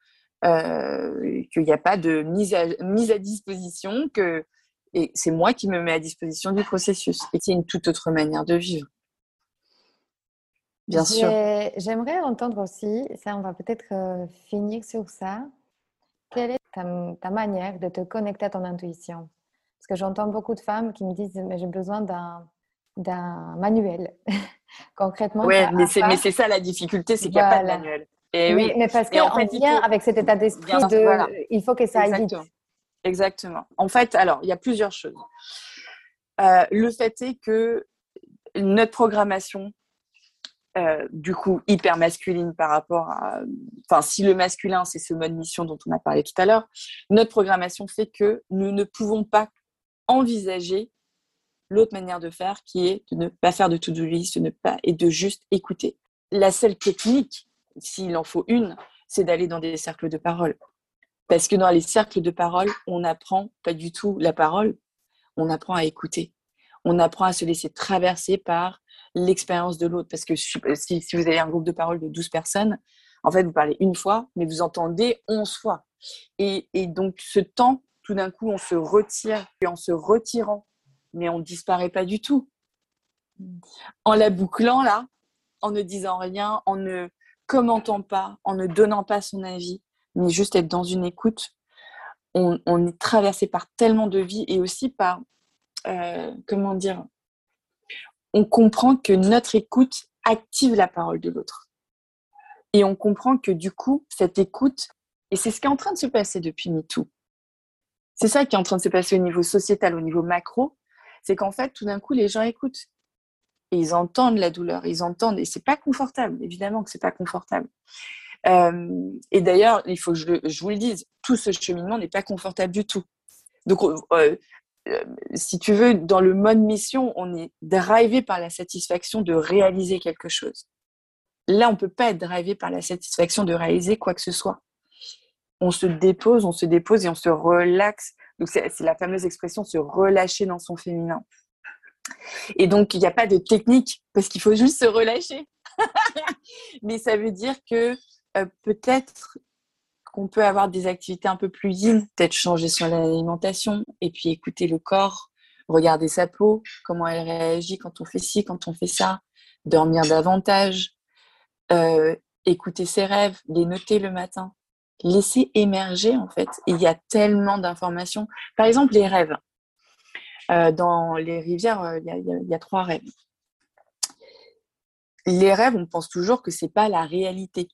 euh, qu'il n'y a pas de mise à, disposition, que et c'est moi qui me mets à disposition du processus. Et c'est une toute autre manière de vivre. Bien sûr. J'aimerais entendre aussi, ça on va peut-être euh, finir sur ça, quelle est ta, manière de te connecter à ton intuition? Parce que j'entends beaucoup de femmes qui me disent, mais j'ai besoin d'un manuel. Concrètement. Oui, mais c'est ça la difficulté, c'est qu'il n'y a pas de manuel. Et oui, mais parce qu'en en fait, vient avec cet état d'esprit de, il faut que ça aille vite. Exactement. En fait, alors, il y a plusieurs choses. Euh, le fait est que notre programmation, euh, du coup hyper masculine par rapport à. Enfin, si le masculin, c'est ce mode mission dont on a parlé tout à l'heure, notre programmation fait que nous ne pouvons pas envisager l'autre manière de faire qui est de ne pas faire de to-do de ne pas, et de juste écouter. La seule technique, s'il en faut une, c'est d'aller dans des cercles de parole. Parce que dans les cercles de parole, on n'apprend pas du tout la parole, on apprend à écouter. On apprend à se laisser traverser par l'expérience de l'autre. Parce que si, vous avez un groupe de parole de 12 personnes, en fait, vous parlez une fois, mais vous entendez 11 fois. Et, donc, ce temps, tout d'un coup, on se retire. Et en se retirant, mais on ne disparaît pas du tout. En la bouclant, là, en ne disant rien, en ne commentant pas, en ne donnant pas son avis, mais juste être dans une écoute, on, est traversé par tellement de vie et aussi par, euh, comment dire, on comprend que notre écoute active la parole de l'autre. Et on comprend que du coup, cette écoute, et c'est ce qui est en train de se passer depuis MeToo, c'est ça qui est en train de se passer au niveau sociétal, au niveau macro, c'est qu'en fait, tout d'un coup, les gens écoutent. Et ils entendent la douleur, ils entendent, et c'est pas confortable, évidemment que c'est pas confortable. Euh, et d'ailleurs, il faut que je, vous le dise, tout ce cheminement n'est pas confortable du tout. Donc, euh, si tu veux, dans le mode mission, on est drivé par la satisfaction de réaliser quelque chose. Là, on ne peut pas être drivé par la satisfaction de réaliser quoi que ce soit. On se dépose, on se dépose et on se relaxe. Donc, c'est la fameuse expression se relâcher dans son féminin. Et donc, il n'y a pas de technique parce qu'il faut juste se relâcher. Mais ça veut dire que euh, peut-être qu'on peut avoir des activités un peu plus yin, peut-être changer son alimentation et puis écouter le corps, regarder sa peau, comment elle réagit quand on fait ci, quand on fait ça, dormir davantage, euh, écouter ses rêves, les noter le matin, laisser émerger en fait. il y a tellement d'informations. Par exemple, les rêves. Euh, dans les rivières, euh, il y, a trois rêves. Les rêves, on pense toujours que c'est pas la réalité.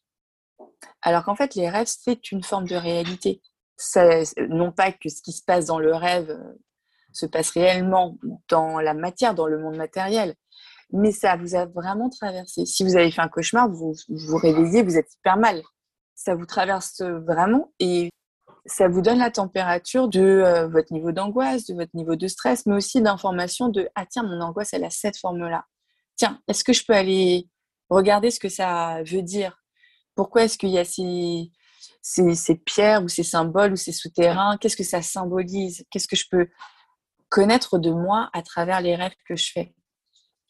Alors qu'en fait, les rêves, c'est une forme de réalité. non pas que ce qui se passe dans le rêve euh, se passe réellement dans la matière, dans le monde matériel, mais ça vous a vraiment traversé. Si vous avez fait un cauchemar, vous vous réveillez, vous êtes hyper mal. Ça vous traverse vraiment et ça vous donne la température de euh, votre niveau d'angoisse, de votre niveau de stress, mais aussi d'information de ah tiens mon angoisse elle a cette forme là. Tiens est-ce que je peux aller regarder ce que ça veut dire? Pourquoi est-ce qu'il y a ces, ces, pierres ou ces symboles ou ces souterrains? Qu'est-ce que ça symbolise? Qu'est-ce que je peux connaître de moi à travers les rêves que je fais?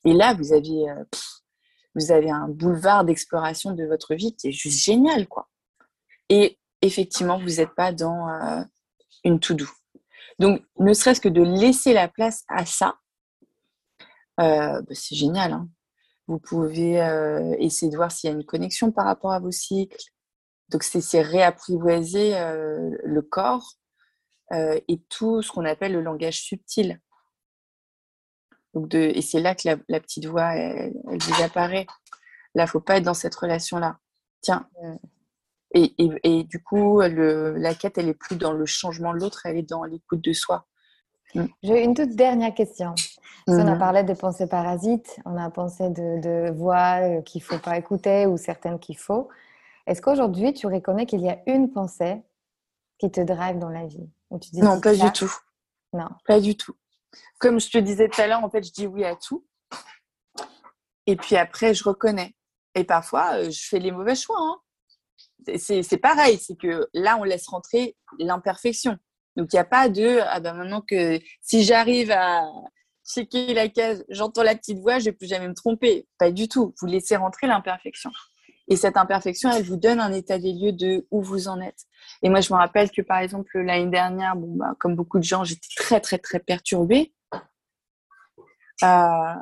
Et là, vous avez, euh, vous avez un boulevard d'exploration de votre vie qui est juste génial, quoi. Et effectivement, vous n'êtes pas dans euh, une to-do. Donc, ne serait-ce que de laisser la place à ça, euh, bah, c'est génial. Hein. Vous pouvez euh, essayer de voir s'il y a une connexion par rapport à vos cycles. Donc, c'est réapprivoiser le corps et tout ce qu'on appelle le langage subtil. Donc et c'est là que la, petite voix, elle, vous apparaît. Là, faut pas être dans cette relation-là. Tiens, et, du coup, la quête, elle est plus dans le changement de l'autre, elle est dans l'écoute de soi. Mm. J'ai une toute dernière question. On a mhm. parlé de pensées parasites, on a pensé de, voix euh, qu'il ne faut pas écouter ou certaines qu'il faut. Est-ce qu'aujourd'hui, tu reconnais qu'il y a une pensée qui te drive dans la vie Non, pas du tout. Non. Pas du tout. Comme je te disais tout à l'heure, en fait, je dis oui à tout. Et puis après, je reconnais. Et parfois, euh, je fais les mauvais choix. Hein c'est pareil, c'est que là, on laisse rentrer l'imperfection. Donc, il n'y a pas de, ah ben maintenant que si j'arrive à checker la case, j'entends la petite voix, je ne vais plus jamais me tromper. Pas du tout. Vous laissez rentrer l'imperfection. Et cette imperfection, elle vous donne un état des lieux de où vous en êtes. Et moi, je me rappelle que, par exemple, l'année dernière, bon, bah, comme beaucoup de gens, j'étais très, très, très perturbée. Euh,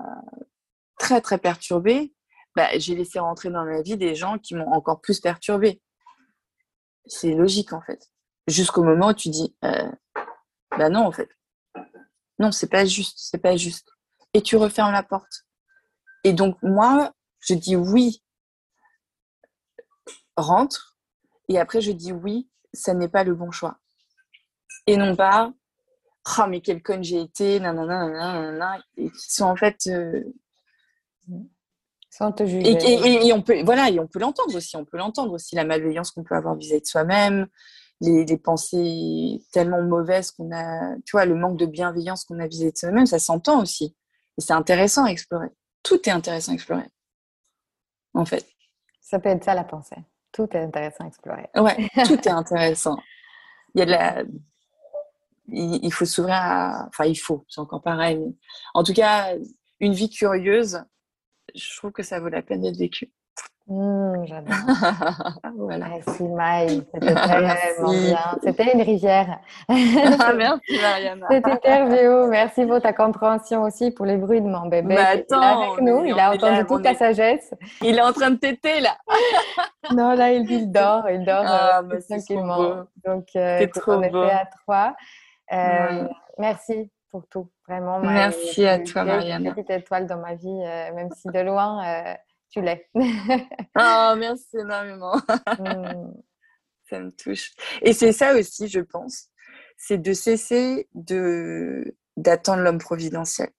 très, très perturbée. Bah, j'ai laissé rentrer dans ma vie des gens qui m'ont encore plus perturbée c'est logique en fait. Jusqu'au moment où tu dis, euh, bah non en fait, non c'est pas juste, c'est pas juste. Et tu refermes la porte. Et donc moi, je dis oui, rentre. Et après je dis oui, ça n'est pas le bon choix. Et non pas, oh mais quel con j'ai été, nanana, nanana, et qui sont en fait euh, sans te juger. Et, on peut, voilà, et on peut l'entendre aussi. On peut l'entendre aussi la malveillance qu'on peut avoir vis-à-vis de soi-même, les, pensées tellement mauvaises qu'on a, tu vois, le manque de bienveillance qu'on a vis-à-vis de soi-même, ça s'entend aussi. Et c'est intéressant à explorer. Tout est intéressant à explorer, en fait. Ça peut être ça la pensée. Tout est intéressant à explorer. Ouais, tout est intéressant. Il y a de la, il, faut s'ouvrir à, enfin, il faut, c'est encore pareil. En tout cas, une vie curieuse, je trouve que ça vaut la peine d'être vécu. Mmh, j'adore. voilà. Merci Maï, c'était tellement bien. C'était une rivière. Ah, merci Mariana. Cette interview, merci pour ta compréhension aussi pour les bruits de mon bébé. Bah, attends, avec nous, il a entendu toute ta sagesse. Il est en train de téter là. non, là il, il dort, il dort ah, euh, bah, tranquillement. Donc, euh, trop on beau. à trois. Euh, merci pour tout, vraiment. Merci à toi, Marianne. Une petite étoile dans ma vie, euh, même si de loin, tu l'es. oh, merci énormément. Mm. Ça me touche. Et c'est ça aussi, je pense, c'est de cesser de d'attendre l'homme providentiel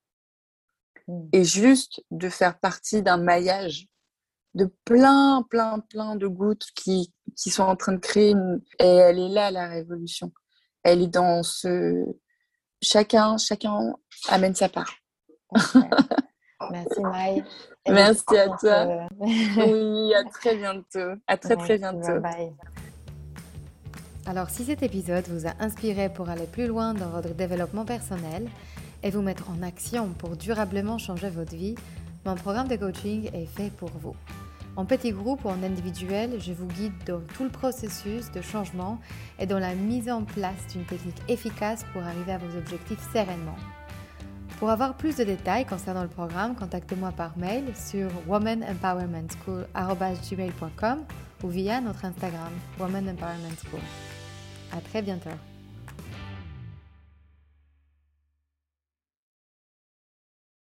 mm. et juste de faire partie d'un maillage de plein, plein, plein de gouttes qui, qui sont en train de créer Et elle est là, la révolution. Elle est dans ce, chacun, chacun amène sa part. Merci Maï. Merci à toi. oui, à très bientôt. À très très bientôt. Bye. Alors si cet épisode vous a inspiré pour aller plus loin dans votre développement personnel et vous mettre en action pour durablement changer votre vie, mon programme de coaching est fait pour vous. En petit groupe ou en individuel, je vous guide dans tout le processus de changement et dans la mise en place d'une technique efficace pour arriver à vos objectifs sereinement. Pour avoir plus de détails concernant le programme, contactez-moi par mail sur womanempowermentschool.com ou via notre Instagram Woman Empowerment School. À très bientôt.